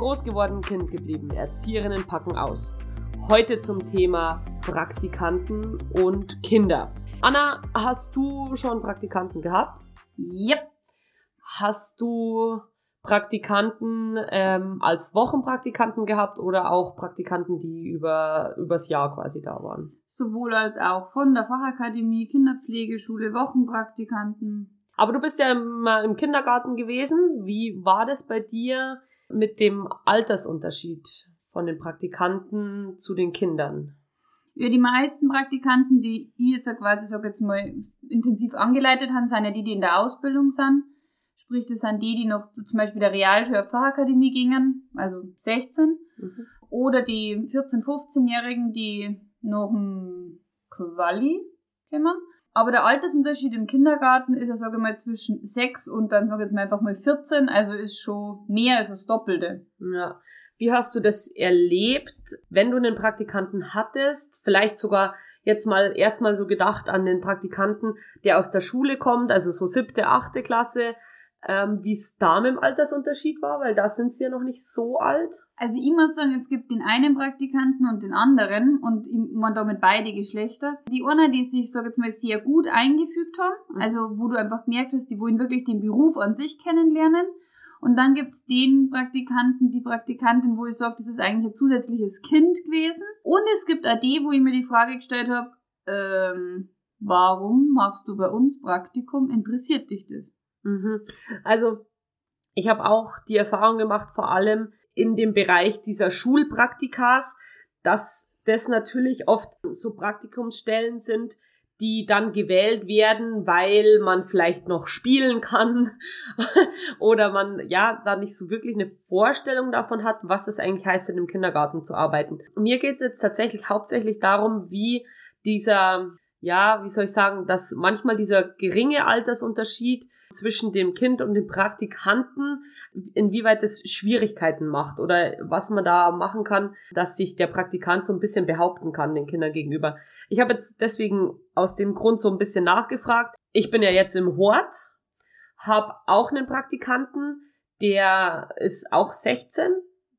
Groß geworden, Kind geblieben. Erzieherinnen packen aus. Heute zum Thema Praktikanten und Kinder. Anna, hast du schon Praktikanten gehabt? Yep. Hast du Praktikanten ähm, als Wochenpraktikanten gehabt oder auch Praktikanten, die über übers Jahr quasi da waren? Sowohl als auch von der Fachakademie, Kinderpflegeschule, Wochenpraktikanten. Aber du bist ja immer im Kindergarten gewesen. Wie war das bei dir mit dem Altersunterschied von den Praktikanten zu den Kindern? Ja, die meisten Praktikanten, die ich jetzt quasi, sag jetzt mal, intensiv angeleitet haben, sind ja die, die in der Ausbildung sind. Sprich, das sind die, die noch zum Beispiel der Realschule Fachakademie gingen, also 16. Mhm. Oder die 14-, 15-Jährigen, die noch ein Quali kommen. Aber der Altersunterschied im Kindergarten ist ja, sage ich mal, zwischen 6 und dann sage ich jetzt mal einfach mal 14, also ist schon mehr als das Doppelte. Ja. Wie hast du das erlebt, wenn du einen Praktikanten hattest? Vielleicht sogar jetzt mal erstmal so gedacht an den Praktikanten, der aus der Schule kommt, also so siebte, achte Klasse, ähm, wie es da mit dem Altersunterschied war, weil da sind sie ja noch nicht so alt. Also ich muss sagen, es gibt den einen Praktikanten und den anderen und man damit beide Geschlechter. Die einer, die sich, sag jetzt mal, sehr gut eingefügt haben, mhm. also wo du einfach gemerkt hast, die wollen wirklich den Beruf an sich kennenlernen. Und dann gibt's den Praktikanten, die Praktikantin, wo ich sage, das ist eigentlich ein zusätzliches Kind gewesen. Und es gibt auch die, wo ich mir die Frage gestellt habe, ähm, warum machst du bei uns Praktikum? Interessiert dich das? Mhm. Also ich habe auch die Erfahrung gemacht, vor allem in dem Bereich dieser Schulpraktikas, dass das natürlich oft so Praktikumsstellen sind, die dann gewählt werden, weil man vielleicht noch spielen kann oder man ja da nicht so wirklich eine Vorstellung davon hat, was es eigentlich heißt, in einem Kindergarten zu arbeiten. Mir geht es jetzt tatsächlich hauptsächlich darum, wie dieser, ja, wie soll ich sagen, dass manchmal dieser geringe Altersunterschied zwischen dem Kind und dem Praktikanten, inwieweit es Schwierigkeiten macht oder was man da machen kann, dass sich der Praktikant so ein bisschen behaupten kann den Kindern gegenüber. Ich habe jetzt deswegen aus dem Grund so ein bisschen nachgefragt. Ich bin ja jetzt im Hort, habe auch einen Praktikanten, der ist auch 16,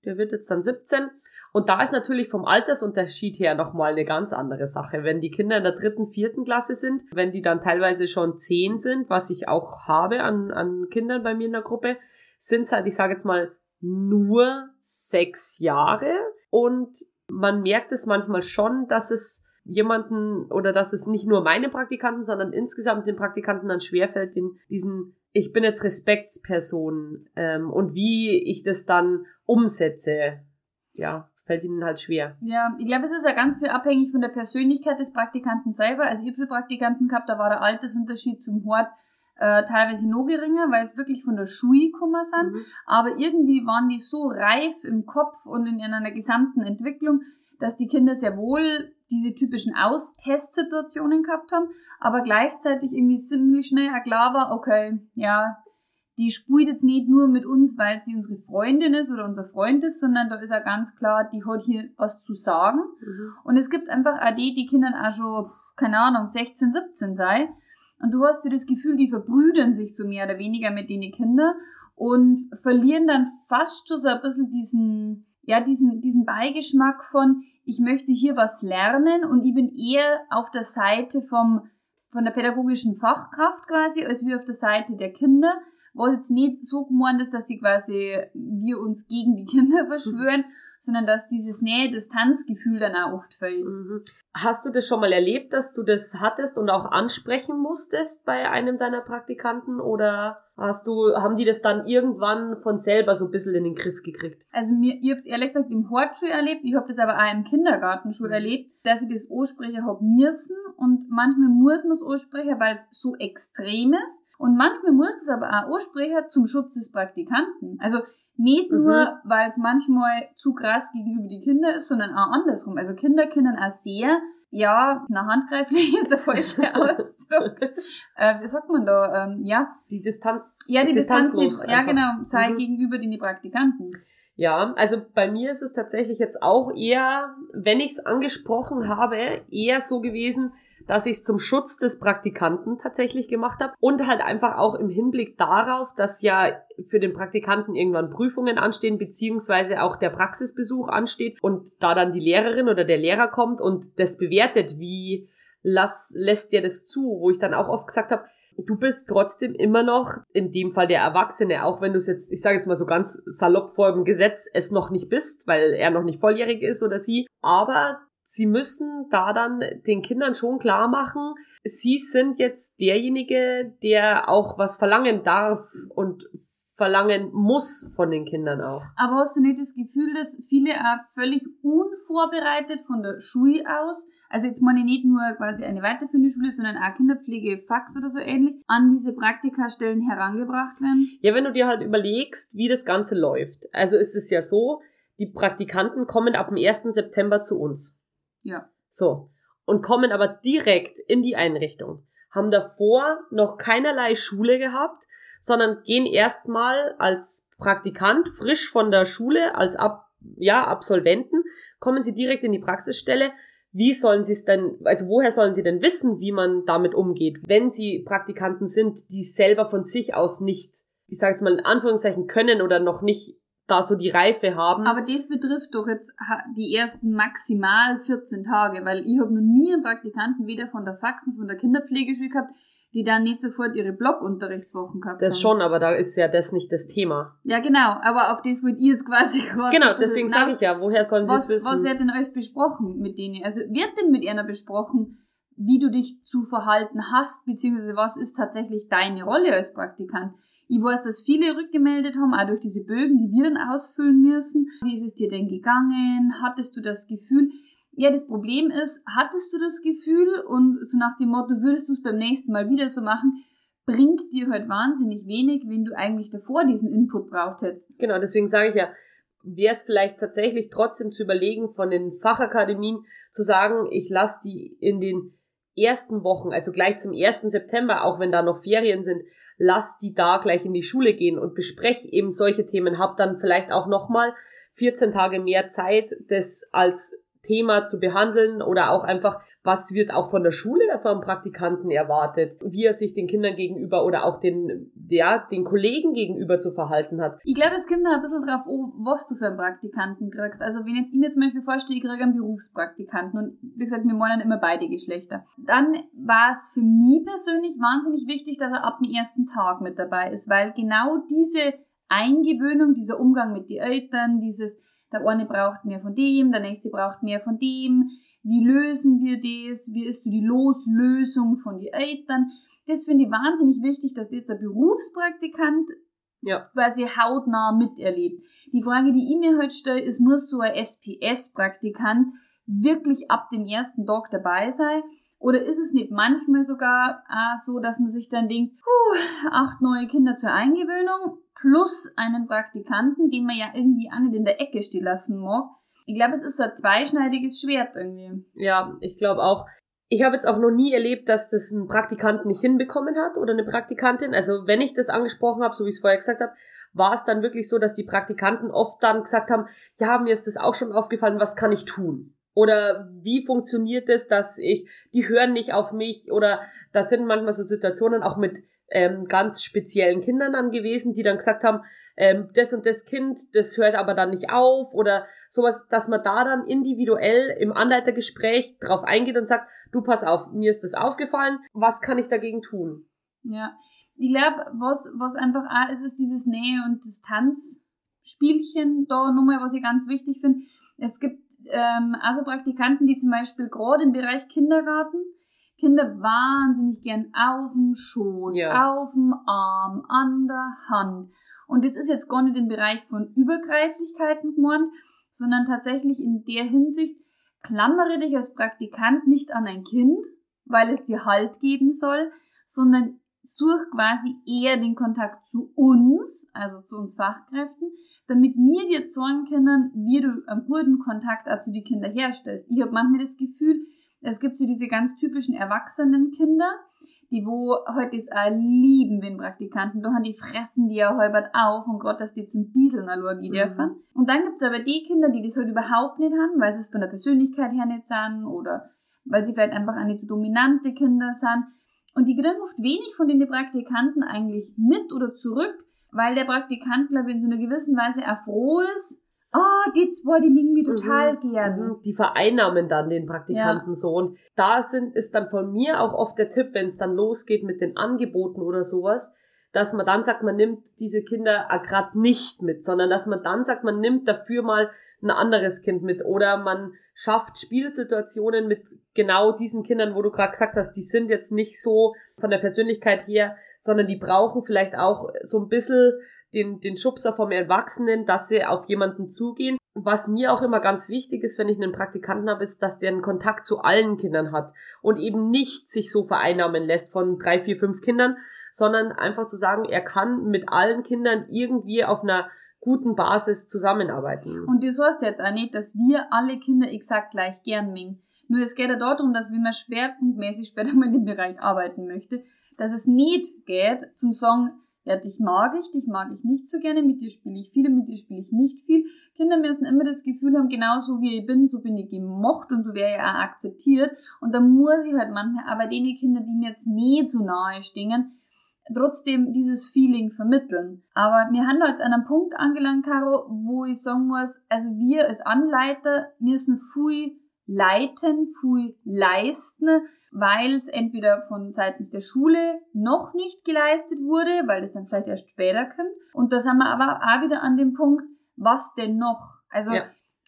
der wird jetzt dann 17 und da ist natürlich vom Altersunterschied her nochmal eine ganz andere Sache. Wenn die Kinder in der dritten, vierten Klasse sind, wenn die dann teilweise schon zehn sind, was ich auch habe an, an Kindern bei mir in der Gruppe, sind es halt, ich sage jetzt mal, nur sechs Jahre. Und man merkt es manchmal schon, dass es jemanden oder dass es nicht nur meine Praktikanten, sondern insgesamt den Praktikanten dann schwerfällt, den, diesen ich bin jetzt Respektsperson ähm, und wie ich das dann umsetze. Ja fällt ihnen halt schwer. Ja, ich glaube, es ist ja ganz viel abhängig von der Persönlichkeit des Praktikanten selber. Also ich habe schon Praktikanten gehabt, da war der Altersunterschied zum Hort äh, teilweise noch geringer, weil es wirklich von der Schule gekommen sind. Mhm. Aber irgendwie waren die so reif im Kopf und in einer gesamten Entwicklung, dass die Kinder sehr wohl diese typischen Austestsituationen gehabt haben, aber gleichzeitig irgendwie ziemlich schnell klar war, okay, ja, die spielt jetzt nicht nur mit uns, weil sie unsere Freundin ist oder unser Freund ist, sondern da ist ja ganz klar, die hat hier was zu sagen. Mhm. Und es gibt einfach auch die, die Kinder auch schon, keine Ahnung, 16, 17 sei. Und du hast dir das Gefühl, die verbrüdern sich so mehr oder weniger mit den Kindern und verlieren dann fast schon so ein bisschen diesen, ja, diesen, diesen Beigeschmack von, ich möchte hier was lernen und ich bin eher auf der Seite vom, von der pädagogischen Fachkraft quasi, als wie auf der Seite der Kinder was jetzt nicht so gemeint ist, dass sie quasi wir uns gegen die Kinder verschwören. Sondern dass dieses Nähe-Distanzgefühl dann auch oft fällt. Mhm. Hast du das schon mal erlebt, dass du das hattest und auch ansprechen musstest bei einem deiner Praktikanten oder hast du, haben die das dann irgendwann von selber so ein bisschen in den Griff gekriegt? Also mir, ich hab's ehrlich gesagt im Hort schon erlebt, ich hab das aber auch im Kindergarten schon mhm. erlebt, dass ich das ansprechen hab müssen und manchmal muss man es ansprechen, weil es so extrem ist und manchmal muss es aber auch ansprechen zum Schutz des Praktikanten. Also nicht nur, mhm. weil es manchmal zu krass gegenüber die Kinder ist, sondern auch andersrum. Also Kinder können auch sehr, ja, nach handgreiflich ist der falsche Ausdruck. äh, wie sagt man da? Ähm, ja. Die Distanz. Ja, die Distanz, nicht, ja genau, sei mhm. gegenüber den Praktikanten. Ja, also bei mir ist es tatsächlich jetzt auch eher, wenn ich es angesprochen habe, eher so gewesen, dass ich es zum Schutz des Praktikanten tatsächlich gemacht habe und halt einfach auch im Hinblick darauf, dass ja für den Praktikanten irgendwann Prüfungen anstehen, beziehungsweise auch der Praxisbesuch ansteht und da dann die Lehrerin oder der Lehrer kommt und das bewertet, wie lass, lässt dir das zu, wo ich dann auch oft gesagt habe, du bist trotzdem immer noch, in dem Fall der Erwachsene, auch wenn du es jetzt, ich sage jetzt mal so ganz salopp vor dem Gesetz es noch nicht bist, weil er noch nicht volljährig ist oder sie, aber sie müssen da dann den Kindern schon klar machen, sie sind jetzt derjenige, der auch was verlangen darf und verlangen muss von den Kindern auch. Aber hast du nicht das Gefühl, dass viele auch völlig unvorbereitet von der Schule aus, also jetzt meine ich nicht nur quasi eine weiterführende Schule, sondern auch Kinderpflege, Fax oder so ähnlich, an diese Praktikastellen herangebracht werden? Ja, wenn du dir halt überlegst, wie das Ganze läuft. Also ist es ja so, die Praktikanten kommen ab dem 1. September zu uns. Ja. So. Und kommen aber direkt in die Einrichtung. Haben davor noch keinerlei Schule gehabt, sondern gehen erstmal als Praktikant frisch von der Schule, als Ab ja, Absolventen, kommen sie direkt in die Praxisstelle. Wie sollen sie es denn, also woher sollen sie denn wissen, wie man damit umgeht, wenn sie Praktikanten sind, die selber von sich aus nicht, ich sage jetzt mal in Anführungszeichen können oder noch nicht da so die Reife haben. Aber das betrifft doch jetzt die ersten maximal 14 Tage, weil ich habe noch nie einen Praktikanten weder von der Faxen, von der Kinderpflegeschule gehabt, die dann nicht sofort ihre Blockunterrichtswochen gehabt das haben. Das schon, aber da ist ja das nicht das Thema. Ja, genau, aber auf das wollt ihr jetzt quasi gerade. Genau, deswegen sage ich ja, woher sollen sie es wissen? Was wird denn alles besprochen mit denen? Also wird denn mit einer besprochen, wie du dich zu verhalten hast, beziehungsweise was ist tatsächlich deine Rolle als Praktikant? Ich weiß, dass viele rückgemeldet haben, auch durch diese Bögen, die wir dann ausfüllen müssen. Wie ist es dir denn gegangen? Hattest du das Gefühl? Ja, das Problem ist, hattest du das Gefühl und so nach dem Motto, würdest du es beim nächsten Mal wieder so machen, bringt dir halt wahnsinnig wenig, wenn du eigentlich davor diesen Input braucht hättest. Genau, deswegen sage ich ja, wäre es vielleicht tatsächlich trotzdem zu überlegen, von den Fachakademien zu sagen, ich lasse die in den ersten Wochen, also gleich zum 1. September, auch wenn da noch Ferien sind, lass die da gleich in die Schule gehen und bespreche eben solche Themen, hab dann vielleicht auch nochmal 14 Tage mehr Zeit, das als Thema zu behandeln oder auch einfach, was wird auch von der Schule vom Praktikanten erwartet, wie er sich den Kindern gegenüber oder auch den, ja, den Kollegen gegenüber zu verhalten hat. Ich glaube, es kommt da ein bisschen drauf, was du für einen Praktikanten kriegst. Also wenn jetzt ich mir zum Beispiel vorstelle, ich kriege einen Berufspraktikanten und wie gesagt, wir meinen immer beide Geschlechter. Dann war es für mich persönlich wahnsinnig wichtig, dass er ab dem ersten Tag mit dabei ist, weil genau diese Eingewöhnung, dieser Umgang mit den Eltern, dieses der eine braucht mehr von dem, der nächste braucht mehr von dem. Wie lösen wir das? Wie ist so die Loslösung von den Eltern? Das finde ich wahnsinnig wichtig, dass das der Berufspraktikant ja. quasi hautnah miterlebt. Die Frage, die ich mir heute stelle, ist, muss so ein SPS-Praktikant wirklich ab dem ersten Tag dabei sein? Oder ist es nicht manchmal sogar äh, so, dass man sich dann denkt, puh, acht neue Kinder zur Eingewöhnung plus einen Praktikanten, den man ja irgendwie auch nicht in der Ecke stehen lassen mag. Ich glaube, es ist so ein zweischneidiges Schwert irgendwie. Ja, ich glaube auch. Ich habe jetzt auch noch nie erlebt, dass das ein Praktikant nicht hinbekommen hat oder eine Praktikantin. Also wenn ich das angesprochen habe, so wie ich es vorher gesagt habe, war es dann wirklich so, dass die Praktikanten oft dann gesagt haben, ja, mir ist das auch schon aufgefallen, was kann ich tun? Oder wie funktioniert es, dass ich, die hören nicht auf mich oder das sind manchmal so Situationen auch mit ähm, ganz speziellen Kindern dann gewesen, die dann gesagt haben, ähm, das und das Kind, das hört aber dann nicht auf oder sowas, dass man da dann individuell im Anleitergespräch drauf eingeht und sagt, du pass auf, mir ist das aufgefallen, was kann ich dagegen tun? Ja, ich glaube, was, was einfach auch ist, ist dieses Nähe- und Distanzspielchen da nochmal, was ich ganz wichtig finde. Es gibt ähm, also Praktikanten, die zum Beispiel gerade im Bereich Kindergarten Kinder wahnsinnig gern auf dem Schoß, ja. auf dem Arm, an der Hand. Und das ist jetzt gar nicht im Bereich von Übergreiflichkeiten gemeint, sondern tatsächlich in der Hinsicht, klammere dich als Praktikant nicht an ein Kind, weil es dir Halt geben soll, sondern such quasi eher den Kontakt zu uns, also zu uns Fachkräften, damit wir dir zeigen können, wie du einen guten Kontakt auch zu den Kindern herstellst. Ich habe manchmal das Gefühl, es gibt so diese ganz typischen erwachsenen Kinder, die wo heute es auch lieben, wenn Praktikanten, da haben die fressen die ja halbert auf und gerade, dass die zum Bieseln Allergie mhm. dürfen. Und dann gibt's aber die Kinder, die das halt überhaupt nicht haben, weil sie es von der Persönlichkeit her nicht sind oder weil sie vielleicht einfach eine zu dominante Kinder sind. Und die kriegen oft wenig von den Praktikanten eigentlich mit oder zurück, weil der Praktikant, glaube ich, in so einer gewissen Weise auch froh ist, oh, die zwei, die mögen mich total Mhm, gern. Die vereinnahmen dann den Praktikanten so. Und da sind, ist dann von mir auch oft der Tipp, wenn es dann losgeht mit den Angeboten oder sowas, dass man dann sagt, man nimmt diese Kinder gerade nicht mit, sondern dass man dann sagt, man nimmt dafür mal ein anderes Kind mit oder man schafft Spielsituationen mit genau diesen Kindern, wo du gerade gesagt hast, die sind jetzt nicht so von der Persönlichkeit her, sondern die brauchen vielleicht auch so ein bisschen den, den Schubser vom Erwachsenen, dass sie auf jemanden zugehen. Was mir auch immer ganz wichtig ist, wenn ich einen Praktikanten habe, ist, dass der einen Kontakt zu allen Kindern hat und eben nicht sich so vereinnahmen lässt von drei, vier, fünf Kindern, sondern einfach zu sagen, er kann mit allen Kindern irgendwie auf einer guten Basis zusammenarbeiten. Und das heißt jetzt auch nicht, dass wir alle Kinder exakt gleich gern mengen. Nur es geht ja darum, dass wenn man schwerpunktmäßig später mal in dem Bereich arbeiten möchte, dass es nicht geht zum sagen, ja, dich mag ich, dich mag ich nicht so gerne, mit dir spiele ich viel, mit dir spiele ich nicht viel. Kinder müssen immer das Gefühl haben, genauso wie ich bin, so bin ich gemocht und so wäre ich auch akzeptiert. Und da muss ich halt manchmal, aber denen Kinder, die mir jetzt nicht so nahe stehen, trotzdem dieses Feeling vermitteln. Aber wir haben da jetzt an einem Punkt angelangt, Caro, wo ich sagen muss, also wir als Anleiter müssen viel leiten, viel leisten, weil es entweder von seitens der Schule noch nicht geleistet wurde, weil das dann vielleicht erst später kommt. Und da sind wir aber auch wieder an dem Punkt, was denn noch? Also Ja.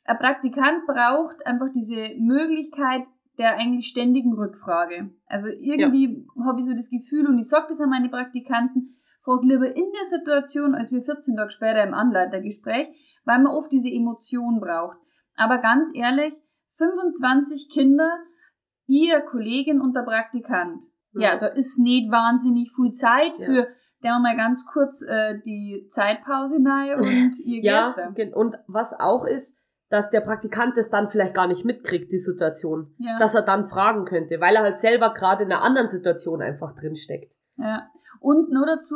ein Praktikant braucht einfach diese Möglichkeit der eigentlich ständigen Rückfrage. Also irgendwie habe ich so das Gefühl, und ich sage das an meine Praktikanten, frag lieber in der Situation, als wir 14 Tage später im Anleitergespräch, weil man oft diese Emotion braucht. Aber ganz ehrlich, 25 Kinder, ihr Kollegin und der Praktikant. Ja, Mhm. da ist nicht wahnsinnig viel Zeit Ja. für, der mal ganz kurz äh, die Zeitpause nahe und ihr Ja, Gäste. und was auch ist, dass der Praktikant das dann vielleicht gar nicht mitkriegt, die Situation. Ja. Dass er dann fragen könnte, weil er halt selber gerade in einer anderen Situation einfach drinsteckt. Ja. Und nur dazu,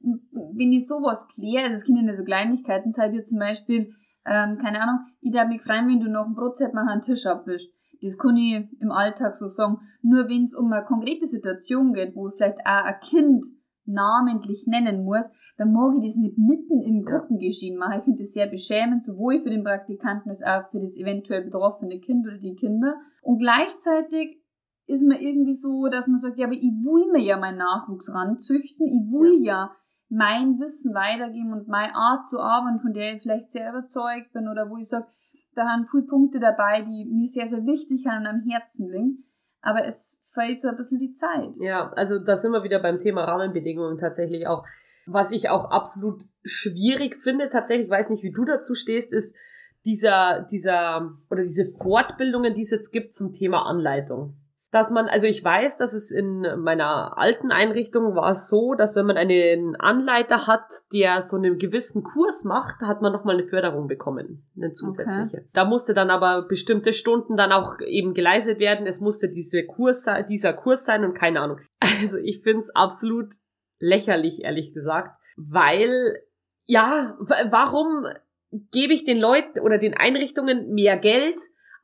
wenn ich sowas kläre, also es können ja so Kleinigkeiten sein, wie zum Beispiel, ähm, keine Ahnung, ich darf mich freuen, wenn du noch ein Brotset mal einen Tisch abwischst. Das kann ich im Alltag so sagen. Nur wenn es um eine konkrete Situation geht, wo ich vielleicht auch ein Kind namentlich nennen muss, dann mag ich das nicht mitten im Ja. Gruppengeschehen machen. Ich finde das sehr beschämend, sowohl für den Praktikanten als auch für das eventuell betroffene Kind oder die Kinder. Und gleichzeitig ist mir irgendwie so, dass man sagt, ja, aber ich will mir ja meinen Nachwuchs ranzüchten, ich will ja, mein Wissen weitergeben und meine Art zu arbeiten, von der ich vielleicht sehr überzeugt bin oder wo ich sage, da haben viele Punkte dabei, die mir sehr, sehr wichtig sind und am Herzen liegen. Aber es fehlt so ein bisschen die Zeit. Ja, also da sind wir wieder beim Thema Rahmenbedingungen tatsächlich auch. Was ich auch absolut schwierig finde, tatsächlich, ich weiß nicht, wie du dazu stehst, ist dieser, dieser, oder diese Fortbildungen, die es jetzt gibt zum Thema Anleitung. Dass man, also ich weiß, dass es in meiner alten Einrichtung war es so, dass wenn man einen Anleiter hat, der so einen gewissen Kurs macht, hat man nochmal eine Förderung bekommen, eine zusätzliche. Da musste dann aber bestimmte Stunden dann auch eben geleistet werden. Es musste diese Kurs, dieser Kurs sein und keine Ahnung. Also ich finde es absolut lächerlich, ehrlich gesagt, weil, ja, wa- warum gebe ich den Leuten oder den Einrichtungen mehr Geld,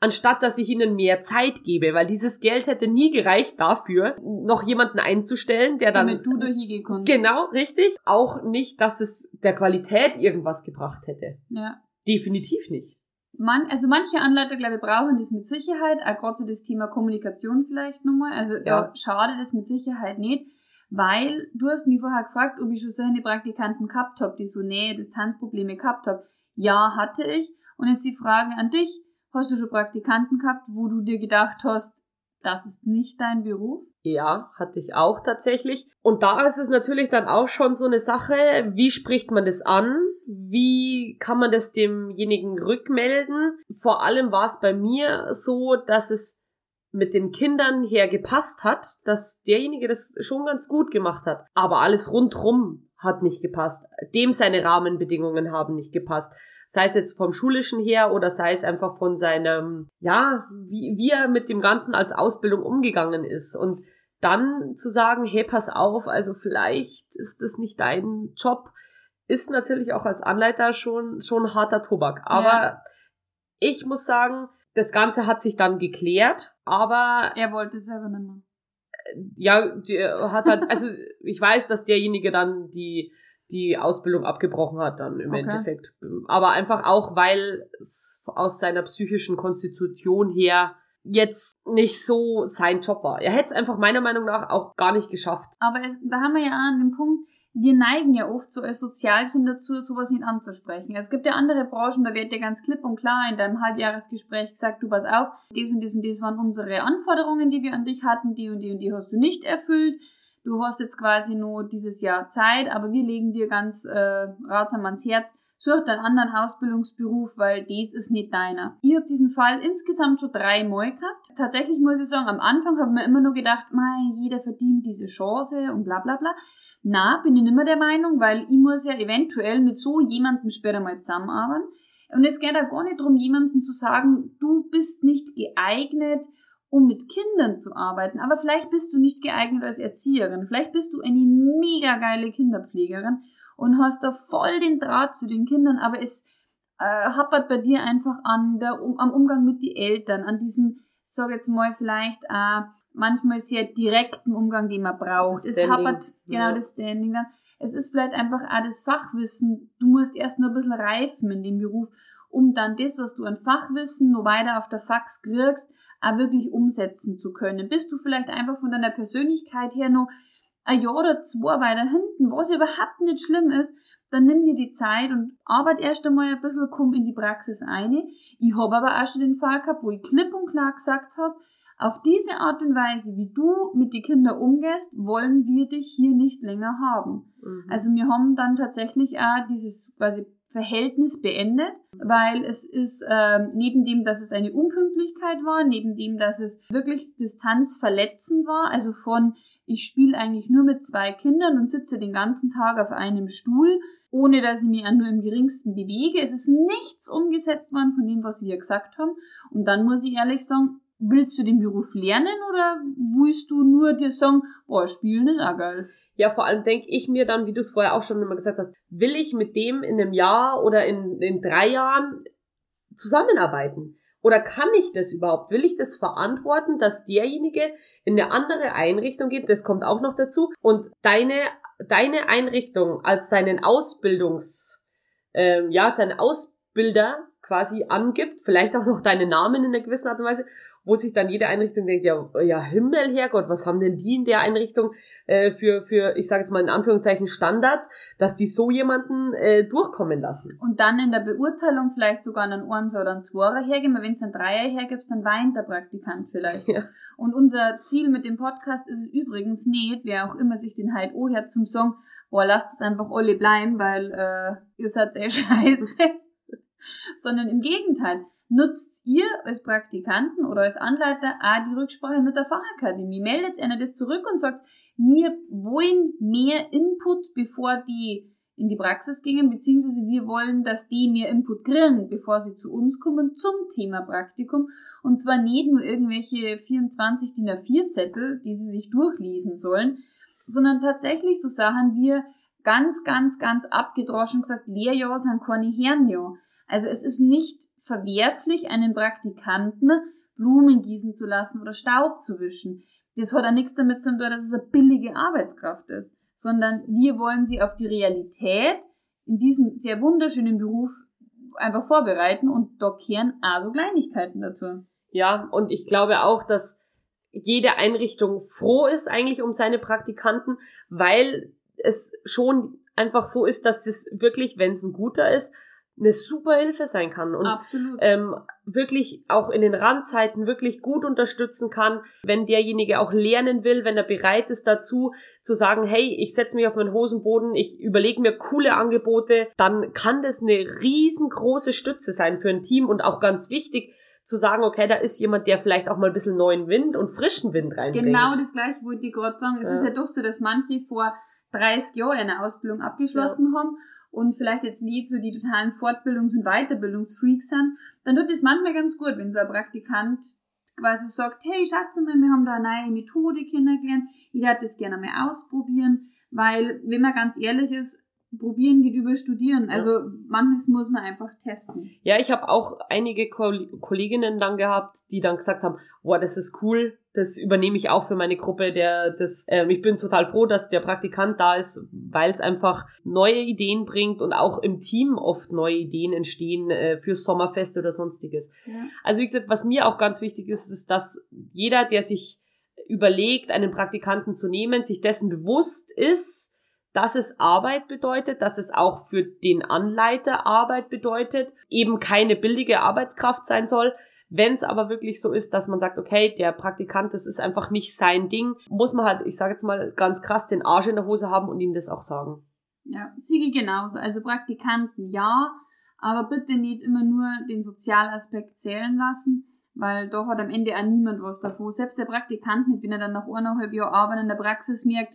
anstatt dass ich ihnen mehr Zeit gebe, weil dieses Geld hätte nie gereicht dafür, noch jemanden einzustellen, der dann damit du da hingehen kannst. genau richtig, auch nicht, dass es der Qualität irgendwas gebracht hätte. Ja. Definitiv nicht. Man, also manche Anleiter, glaube ich, brauchen das mit Sicherheit, auch gerade so das Thema Kommunikation vielleicht nochmal. Also Ja. da schadet es mit Sicherheit nicht, weil du hast mich vorher gefragt, ob ich schon solche Praktikanten gehabt habe, die so Nähe, Distanzprobleme gehabt habe. Ja, hatte ich. Und jetzt die Frage an dich, hast du schon Praktikanten gehabt, wo du dir gedacht hast, das ist nicht dein Beruf? Ja, hatte ich auch tatsächlich. Und da ist es natürlich dann auch schon so eine Sache, wie spricht man das an? Wie kann man das demjenigen rückmelden? Vor allem war es bei mir so, dass es mit den Kindern her gepasst hat, dass derjenige das schon ganz gut gemacht hat. Aber alles rundrum hat nicht gepasst. Dem seine Rahmenbedingungen haben nicht gepasst. Sei es jetzt vom Schulischen her oder sei es einfach von seinem, ja, wie, wie er mit dem Ganzen als Ausbildung umgegangen ist. Und dann zu sagen, hey, pass auf, also vielleicht ist das nicht dein Job, ist natürlich auch als Anleiter schon, schon harter Tobak. Aber Ja. ich muss sagen, das Ganze hat sich dann geklärt aber er wollte es selber nicht mehr. Ja, der hat halt, also ich weiß, dass derjenige dann die die Ausbildung abgebrochen hat dann im okay. Endeffekt. Aber einfach auch, weil es aus seiner psychischen Konstitution her jetzt nicht so sein Job war. Er hätte es einfach meiner Meinung nach auch gar nicht geschafft. Aber es, da haben wir ja an dem Punkt, wir neigen ja oft so als Sozialchen dazu, sowas nicht anzusprechen. Es gibt ja andere Branchen, da wird ja ganz klipp und klar in deinem Halbjahresgespräch gesagt, du pass auf, dies und dies und dies waren unsere Anforderungen, die wir an dich hatten, die und die und die hast du nicht erfüllt. Du hast jetzt quasi nur dieses Jahr Zeit, aber wir legen dir ganz äh, ratsam ans Herz, such deinen anderen Ausbildungsberuf, weil das ist nicht deiner. Ich habe diesen Fall insgesamt schon dreimal gehabt. Tatsächlich muss ich sagen, am Anfang habe ich mir immer nur gedacht, mei, jeder verdient diese Chance und bla bla bla. Na, bin ich nicht mehr der Meinung, weil ich muss ja eventuell mit so jemandem später mal zusammenarbeiten. Und es geht da gar nicht darum, jemandem zu sagen, du bist nicht geeignet, um mit Kindern zu arbeiten. Aber vielleicht bist du nicht geeignet als Erzieherin. Vielleicht bist du eine mega geile Kinderpflegerin und hast da voll den Draht zu den Kindern, aber es äh, happert bei dir einfach an der, um, am Umgang mit den Eltern, an diesem, sag jetzt mal, vielleicht äh, manchmal sehr direkten Umgang, den man braucht. es happert, genau ja. das Standing dann. Es ist vielleicht einfach auch das Fachwissen. Du musst erst nur ein bisschen reifen in dem Beruf, um dann das, was du an Fachwissen noch weiter auf der Fax kriegst, auch wirklich umsetzen zu können. Bist du vielleicht einfach von deiner Persönlichkeit her noch ein Jahr oder zwei weiter hinten, was überhaupt nicht schlimm ist, dann nimm dir die Zeit und arbeit erst einmal ein bisschen, komm in die Praxis ein. Ich habe aber auch schon den Fall gehabt, wo ich klipp und klar gesagt habe, auf diese Art und Weise, wie du mit den Kindern umgehst, wollen wir dich hier nicht länger haben. Mhm. Also wir haben dann tatsächlich auch dieses quasi Verhältnis beendet, weil es ist äh, neben dem, dass es eine Unpünktlichkeit war, neben dem, dass es wirklich distanzverletzend war, also von ich spiele eigentlich nur mit zwei Kindern und sitze den ganzen Tag auf einem Stuhl, ohne dass ich mich nur im geringsten bewege. Es ist nichts umgesetzt worden von dem, was wir gesagt haben. Und dann muss ich ehrlich sagen, willst du den Beruf lernen oder willst du nur dir sagen, boah, spielen ist auch geil? Ja, vor allem denke ich mir dann, wie du es vorher auch schon immer gesagt hast, will ich mit dem in einem Jahr oder in, in drei Jahren zusammenarbeiten? Oder kann ich das überhaupt? Will ich das verantworten, dass derjenige in eine andere Einrichtung geht? Das kommt auch noch dazu. Und deine, deine Einrichtung als seinen Ausbildungs, ähm, ja, seinen Ausbilder quasi angibt, vielleicht auch noch deinen Namen in einer gewissen Art und Weise wo sich dann jede Einrichtung denkt, ja, ja Himmel, Herrgott, was haben denn die in der Einrichtung äh, für, für, ich sage jetzt mal in Anführungszeichen, Standards, dass die so jemanden äh, durchkommen lassen. Und dann in der Beurteilung vielleicht sogar einen Eins oder einen Zweier hergeben, weil wenn es einen Dreier hergibt, dann weint der Praktikant vielleicht. Ja. Und unser Ziel mit dem Podcast ist es übrigens nicht, wer auch immer sich den halt hört zum Song, boah, lasst es einfach alle bleiben, weil äh, ihr seid eh scheiße. Sondern im Gegenteil, nutzt ihr als Praktikanten oder als Anleiter auch die Rücksprache mit der Fachakademie. Meldet einer das zurück und sagt, wir wollen mehr Input, bevor die in die Praxis gingen, beziehungsweise wir wollen, dass die mehr Input kriegen, bevor sie zu uns kommen zum Thema Praktikum. Und zwar nicht nur irgendwelche 24 DIN A4 Zettel, die sie sich durchlesen sollen, sondern tatsächlich so Sachen wir ganz, ganz, ganz abgedroschen gesagt, Lehrjahr sind keine Herrenjahr. Also es ist nicht verwerflich, einen Praktikanten Blumen gießen zu lassen oder Staub zu wischen. Das hat auch nichts damit zu tun, dass es eine billige Arbeitskraft ist, sondern wir wollen sie auf die Realität in diesem sehr wunderschönen Beruf einfach vorbereiten und da kehren also Kleinigkeiten dazu. Ja, und ich glaube auch, dass jede Einrichtung froh ist eigentlich um seine Praktikanten, weil es schon einfach so ist, dass es wirklich, wenn es ein guter ist, eine super Hilfe sein kann und ähm, wirklich auch in den Randzeiten wirklich gut unterstützen kann, wenn derjenige auch lernen will, wenn er bereit ist dazu zu sagen, hey, ich setze mich auf meinen Hosenboden, ich überlege mir coole Angebote, dann kann das eine riesengroße Stütze sein für ein Team und auch ganz wichtig, zu sagen, okay, da ist jemand, der vielleicht auch mal ein bisschen neuen Wind und frischen Wind reinbringt. Genau das gleiche wollte ich gerade sagen. Es ja. ist ja doch so, dass manche vor 30 Jahren eine Ausbildung abgeschlossen ja. haben und vielleicht jetzt nicht so die totalen Fortbildungs- und Weiterbildungsfreaks sind, dann tut es manchmal ganz gut, wenn so ein Praktikant quasi sagt, hey Schatz, wir haben da eine neue Methode kennengelernt, ich hätte das gerne mal ausprobieren, weil, wenn man ganz ehrlich ist, probieren geht über studieren. Also manches muss man einfach testen. Ja, ich habe auch einige Kolleginnen dann gehabt, die dann gesagt haben, boah, das ist cool, das übernehme ich auch für meine Gruppe. Der, das, ähm, ich bin total froh, dass der Praktikant da ist, weil es einfach neue Ideen bringt und auch im Team oft neue Ideen entstehen äh, für Sommerfeste oder sonstiges. Ja. Also wie gesagt, was mir auch ganz wichtig ist, ist, dass jeder, der sich überlegt, einen Praktikanten zu nehmen, sich dessen bewusst ist, dass es Arbeit bedeutet, dass es auch für den Anleiter Arbeit bedeutet, eben keine billige Arbeitskraft sein soll. Wenn es aber wirklich so ist, dass man sagt, okay, der Praktikant, das ist einfach nicht sein Ding, muss man halt, ich sage jetzt mal ganz krass, den Arsch in der Hose haben und ihm das auch sagen. Ja, Siege genauso. Also Praktikanten ja, aber bitte nicht immer nur den Sozialaspekt zählen lassen, weil doch hat am Ende auch niemand was davon. Selbst der Praktikant nicht, wenn er dann nach eineinhalb Jahren Arbeit in der Praxis merkt,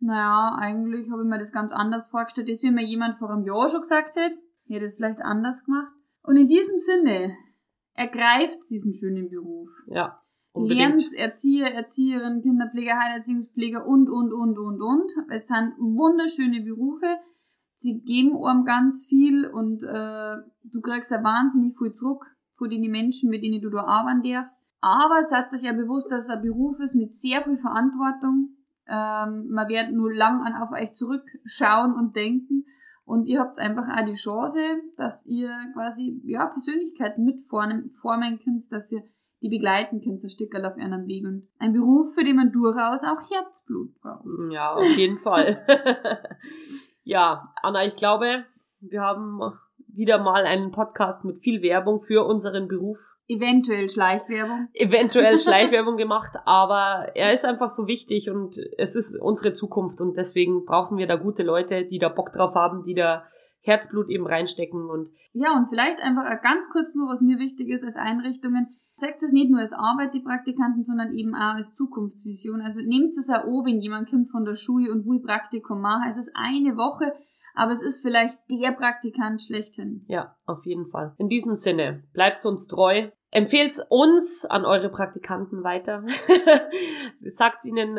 naja, eigentlich habe ich mir das ganz anders vorgestellt. Das, wie mir jemand vor einem Jahr schon gesagt hätte, hätte es vielleicht anders gemacht. Und in diesem Sinne, ergreift diesen schönen Beruf. Ja. Lernt Erzieher, Erzieherin, Kinderpfleger, Heilerziehungspfleger und, und, und, und, und. Es sind wunderschöne Berufe. Sie geben einem ganz viel und äh, du kriegst ja wahnsinnig viel zurück von den Menschen, mit denen du da arbeiten darfst. Aber seid euch ja bewusst, dass es ein Beruf ist mit sehr viel Verantwortung, ähm, man wird nur lang an auf euch zurückschauen und denken. Und ihr habt einfach auch die Chance, dass ihr quasi ja, Persönlichkeiten mitformen formen könnt, dass ihr die begleiten könnt, ein Stück auf ihrem Weg. Und ein Beruf, für den man durchaus auch Herzblut braucht. Ja, auf jeden Fall. ja, Anna, ich glaube, wir haben wieder mal einen Podcast mit viel Werbung für unseren Beruf Eventuell Schleichwerbung. Eventuell Schleichwerbung gemacht, aber er ist einfach so wichtig und es ist unsere Zukunft und deswegen brauchen wir da gute Leute, die da Bock drauf haben, die da Herzblut eben reinstecken und. Ja, und vielleicht einfach ganz kurz nur, was mir wichtig ist als Einrichtungen. Sagt es nicht nur als Arbeit, die Praktikanten, sondern eben auch als Zukunftsvision. Also nehmt es auch an, wenn jemand kommt von der Schule und will Praktikum machen. Es ist eine Woche, aber es ist vielleicht der Praktikant schlechthin. Ja, auf jeden Fall. In diesem Sinne, bleibt uns treu. Empfehlt uns an eure Praktikanten weiter. Sagt ihnen,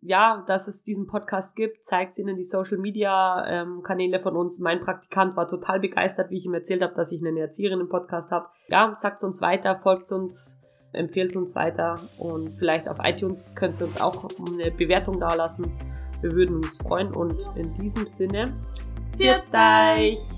ja, dass es diesen Podcast gibt, zeigt ihnen die Social Media ähm, Kanäle von uns. Mein Praktikant war total begeistert, wie ich ihm erzählt habe, dass ich eine Erzieherin im Podcast habe. Ja, sagt uns weiter, folgt uns, empfehlt uns weiter und vielleicht auf iTunes könnt ihr uns auch eine Bewertung dalassen. Wir würden uns freuen und in diesem Sinne Viert euch!